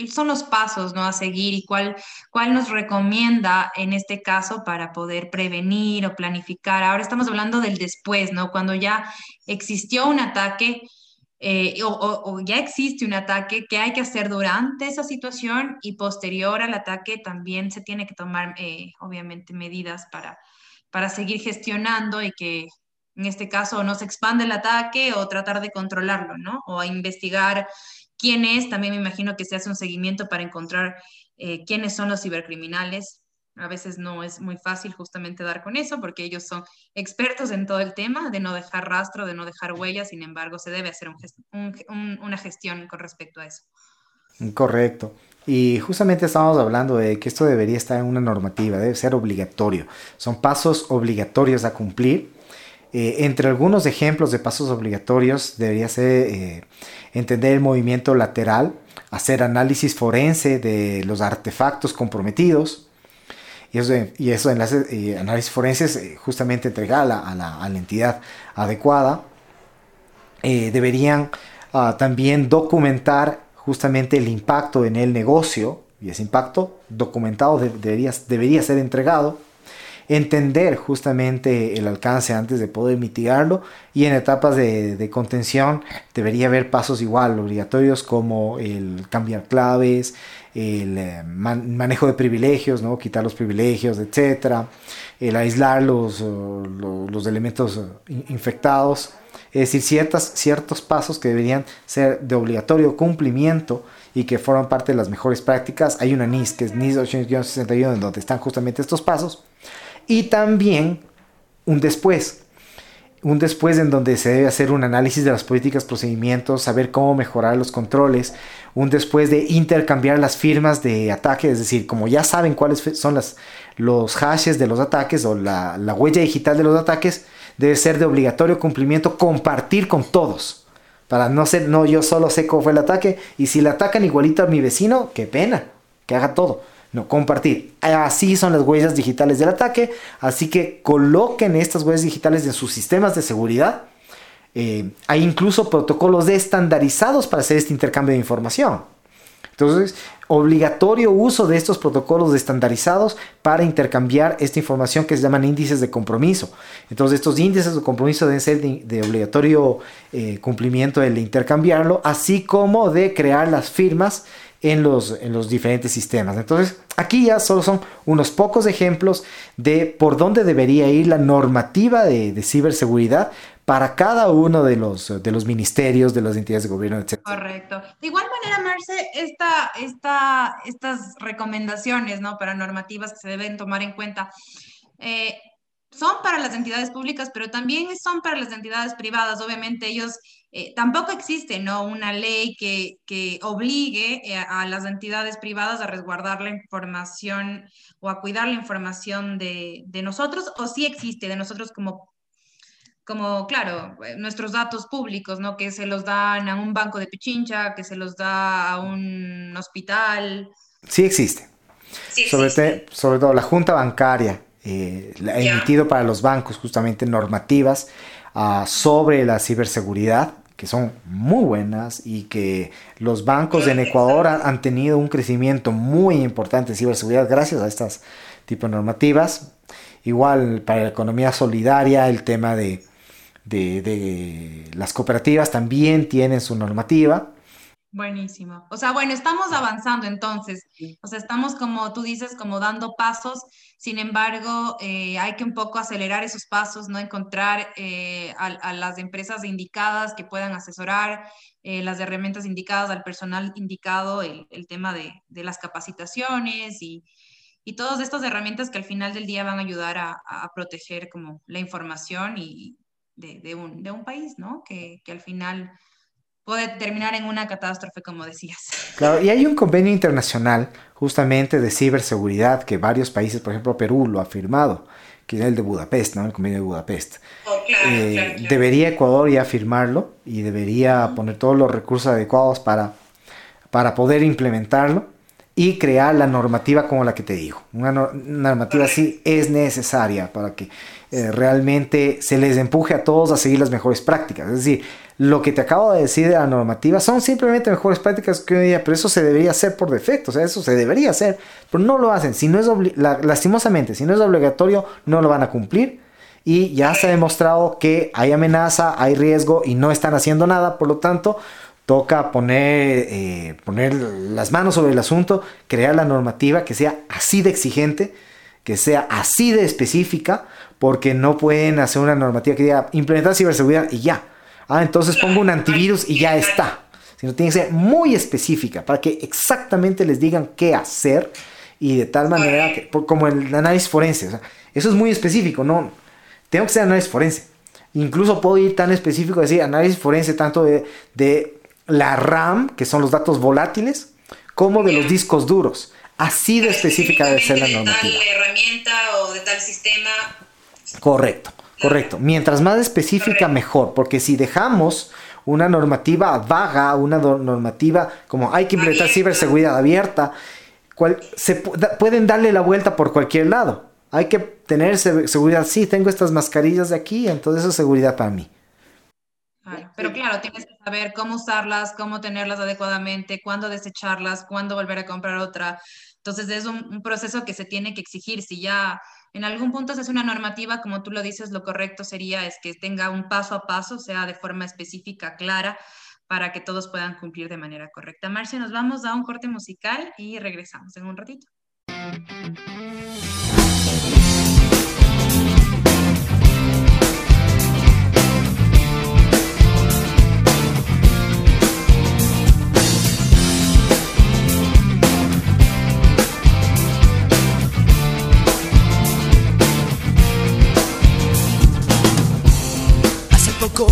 son los pasos ¿no? a seguir y cuál, cuál nos recomienda en este caso para poder prevenir o planificar. Ahora estamos hablando del después, ¿no? Cuando ya existió un ataque eh, o, ya existe un ataque, ¿qué hay que hacer durante esa situación y posterior al ataque también se tiene que tomar, eh, obviamente, medidas para, para seguir gestionando y que en este caso no se expande el ataque o tratar de controlarlo, ¿no? O investigar quién es, también me imagino que se hace un seguimiento para encontrar eh, quiénes son los cibercriminales. A veces no es muy fácil justamente dar con eso porque ellos son expertos en todo el tema de no dejar rastro, de no dejar huellas, sin embargo se debe hacer una gestión con respecto a eso. Correcto. Y justamente estábamos hablando de que esto debería estar en una normativa, debe ser obligatorio. Son pasos obligatorios a cumplir eh, entre algunos ejemplos de pasos obligatorios debería ser eh, entender el movimiento lateral, hacer análisis forense de los artefactos comprometidos, y eso, y eso eh, análisis forenses justamente entregar a la, entidad adecuada. deberían ah, también documentar justamente el impacto en el negocio, y ese impacto documentado debería, debería ser entregado entender justamente el alcance antes de poder mitigarlo y en etapas de, contención debería haber pasos igual obligatorios como el cambiar claves, el eh, manejo de privilegios, ¿no? quitar los privilegios, etcétera, el aislar los, elementos infectados, es decir, ciertas, ciertos pasos que deberían ser de obligatorio cumplimiento y que forman parte de las mejores prácticas. Hay una NIS, que es NIS 861, en donde están justamente estos pasos y también un después. Un después en donde se debe hacer un análisis de las políticas, procedimientos, saber cómo mejorar los controles. Un después de intercambiar las firmas de ataque, es decir, como ya saben cuáles son las, los hashes de los ataques o la, la huella digital de los ataques, debe ser de obligatorio cumplimiento compartir con todos. Para no ser, no, yo solo sé cómo fue el ataque y si le atacan igualito a mi vecino, qué pena, que haga todo. No, compartir. Así son las huellas digitales del ataque. Así que coloquen estas huellas digitales en sus sistemas de seguridad. Eh, hay incluso protocolos estandarizados para hacer este intercambio de información. Entonces, obligatorio uso de estos protocolos estandarizados para intercambiar esta información que se llaman índices de compromiso. Entonces, estos índices de compromiso deben ser de, obligatorio eh, cumplimiento el intercambiarlo, así como de crear las firmas en los, en los diferentes sistemas. Entonces, aquí ya solo son unos pocos ejemplos de por dónde debería ir la normativa de, ciberseguridad para cada uno de los, de los ministerios, de las entidades de gobierno, etc. Correcto. De igual manera, Marce, esta, esta, estas recomendaciones ¿no? para normativas que se deben tomar en cuenta, eh, son para las entidades públicas, pero también son para las entidades privadas. Obviamente ellos eh, tampoco existe ¿no? una ley que, que obligue eh, a las entidades privadas a resguardar la información o a cuidar la información de, de nosotros, o sí existe de nosotros como, como, claro, eh, nuestros datos públicos, ¿no? que se los dan a un banco de Pichincha, que se los da a un hospital. Sí existe. sobre, sobre todo la Junta Bancaria eh, ha emitido para los bancos justamente normativas uh, sobre la ciberseguridad que son muy buenas y que los bancos en Ecuador han, tenido un crecimiento muy importante en ciberseguridad gracias a estas tipos de normativas. Igual para la economía solidaria, el tema de, de, de las cooperativas también tienen su normativa. Buenísimo. O sea, bueno, estamos avanzando entonces. O sea, estamos como tú dices, como dando pasos. Sin embargo, eh, hay que un poco acelerar esos pasos, ¿no? Encontrar eh, a, las empresas indicadas que puedan asesorar, eh, las herramientas indicadas al personal indicado, el, tema de, las capacitaciones y, y todas estas herramientas que al final del día van a ayudar a, proteger como la información y de, un, de un país, ¿no? Que, que al final puede terminar en una catástrofe, como decías. Claro, y hay un convenio internacional justamente de ciberseguridad que varios países, por ejemplo Perú, lo ha firmado, que es el de Budapest, ¿no? El convenio de Budapest. Oh, eh, debería Ecuador ya firmarlo y debería poner todos los recursos adecuados para, para poder implementarlo. y crear la normativa como la que te digo. Una normativa así es necesaria para que eh, realmente se les empuje a todos a seguir las mejores prácticas. Es decir, lo que te acabo de decir de la normativa son simplemente mejores prácticas que hoy día, pero eso se debería hacer por defecto, o sea, eso se debería hacer, pero no lo hacen. Si no es lastimosamente, si no es obligatorio, no lo van a cumplir. Y ya se ha demostrado que hay amenaza, hay riesgo y no están haciendo nada, por lo tanto, toca poner, eh, poner las manos sobre el asunto, crear la normativa que sea así de exigente, que sea así de específica, porque no pueden hacer una normativa que diga implementar ciberseguridad y ya. Ah, entonces pongo un antivirus y ya está. Sino tiene que ser muy específica para que exactamente les digan qué hacer y de tal manera que, como el análisis forense. eso es muy específico, no. Tengo que ser análisis forense. Incluso puedo ir tan específico, decir análisis forense tanto de, de la RAM, que son los datos volátiles, como de los discos duros. Así de específica debe ser la normativa. De tal herramienta o de tal sistema. Correcto, correcto. Mientras más específica, mejor, porque si dejamos una normativa vaga, una normativa como hay que implementar ciberseguridad abierta, se pueden darle la vuelta por cualquier lado. Hay que tener seguridad. Sí, tengo estas mascarillas de aquí, entonces eso es seguridad para mí pero claro, tienes que saber cómo usarlas, cómo tenerlas adecuadamente, cuándo desecharlas, cuándo volver a comprar otra. Entonces es un, proceso que se tiene que exigir. Si ya en algún punto se hace una normativa, como tú lo dices, lo correcto sería es que tenga un paso a paso, sea de forma específica, clara, para que todos puedan cumplir de manera correcta. Marcia, nos vamos a un corte musical y regresamos en un ratito.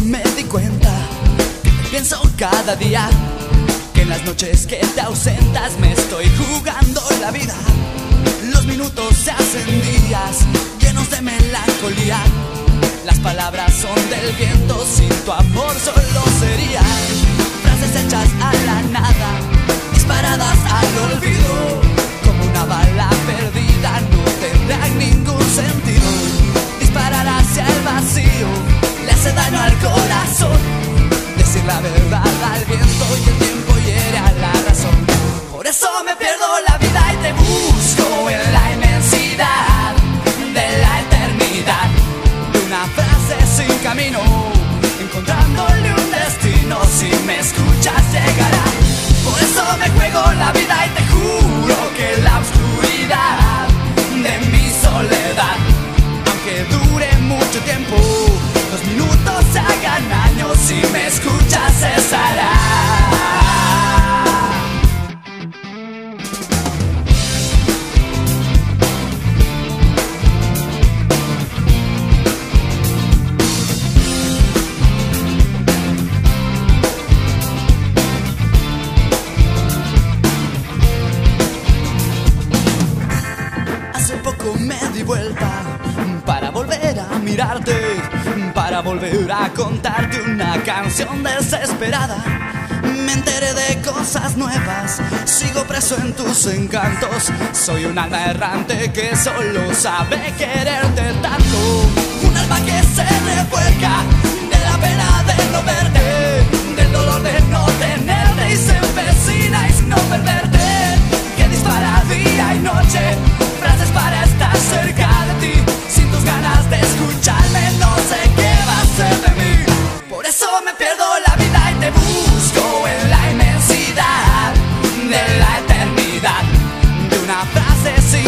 Me di cuenta pienso cada día. Que en las noches que te ausentas me estoy jugando la vida. Los minutos se hacen días llenos de melancolía. Las palabras son del viento, sin tu amor solo serían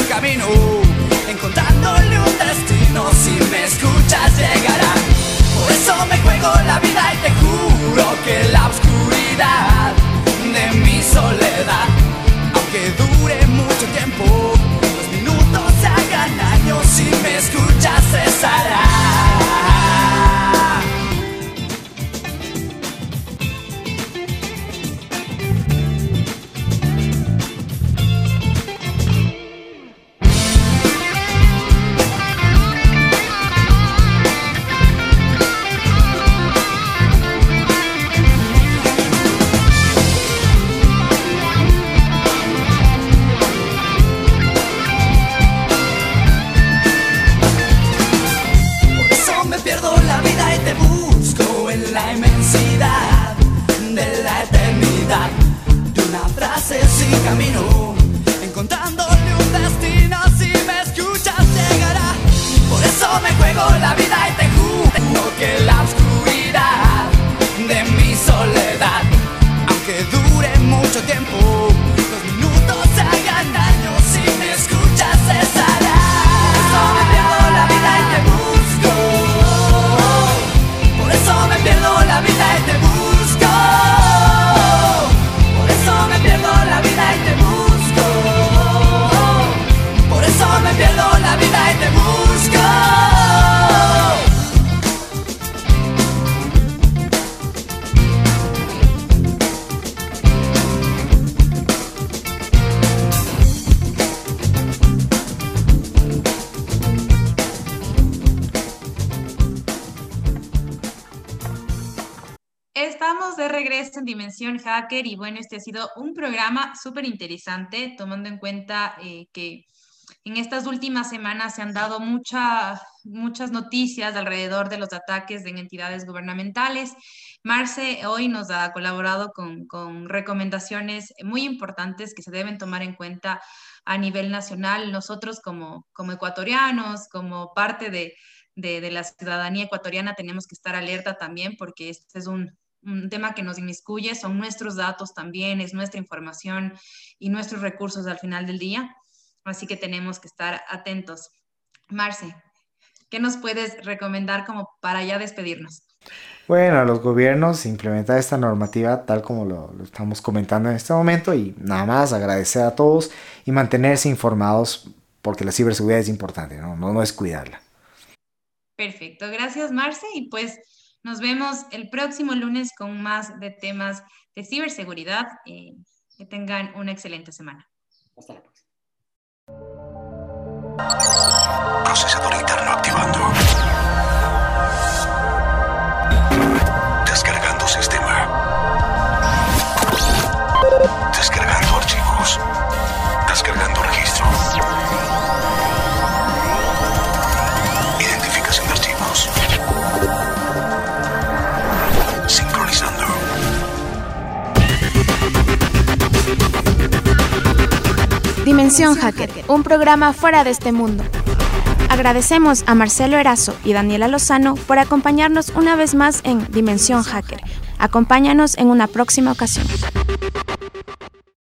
camino, encontrándole un destino. Si me escuchas, llegará. Por eso me juego la vida y te juro que la oscuridad de mi soledad, aunque dure mucho tiempo, los minutos se hagan años. Si me escuchas, cesará. Estamos de regreso en Dimensión Hacker y bueno, este ha sido un programa súper interesante, tomando en cuenta eh, que en estas últimas semanas se han dado mucha- muchas noticias alrededor de los ataques en entidades gubernamentales. Marce hoy nos ha colaborado con, con recomendaciones muy importantes que se deben tomar en cuenta a nivel nacional. Nosotros como, como ecuatorianos, como parte de, de, de la ciudadanía ecuatoriana, tenemos que estar alerta también porque este es un, un tema que nos inmiscuye, son nuestros datos también, es nuestra información y nuestros recursos al final del día. Así que tenemos que estar atentos. Marce, ¿qué nos puedes recomendar como para ya despedirnos? Bueno, a los gobiernos implementar esta normativa tal como lo, lo estamos comentando en este momento y nada más agradecer a todos y mantenerse informados porque la ciberseguridad es importante, ¿no? No, no es cuidarla. Perfecto, gracias Marce y pues nos vemos el próximo lunes con más de temas de ciberseguridad. Eh, que tengan una excelente semana. Hasta la próxima. Dimensión Hacker, un programa fuera de este mundo. Agradecemos a Marcelo Erazo y Daniela Lozano por acompañarnos una vez más en Dimensión Hacker. Acompáñanos en una próxima ocasión.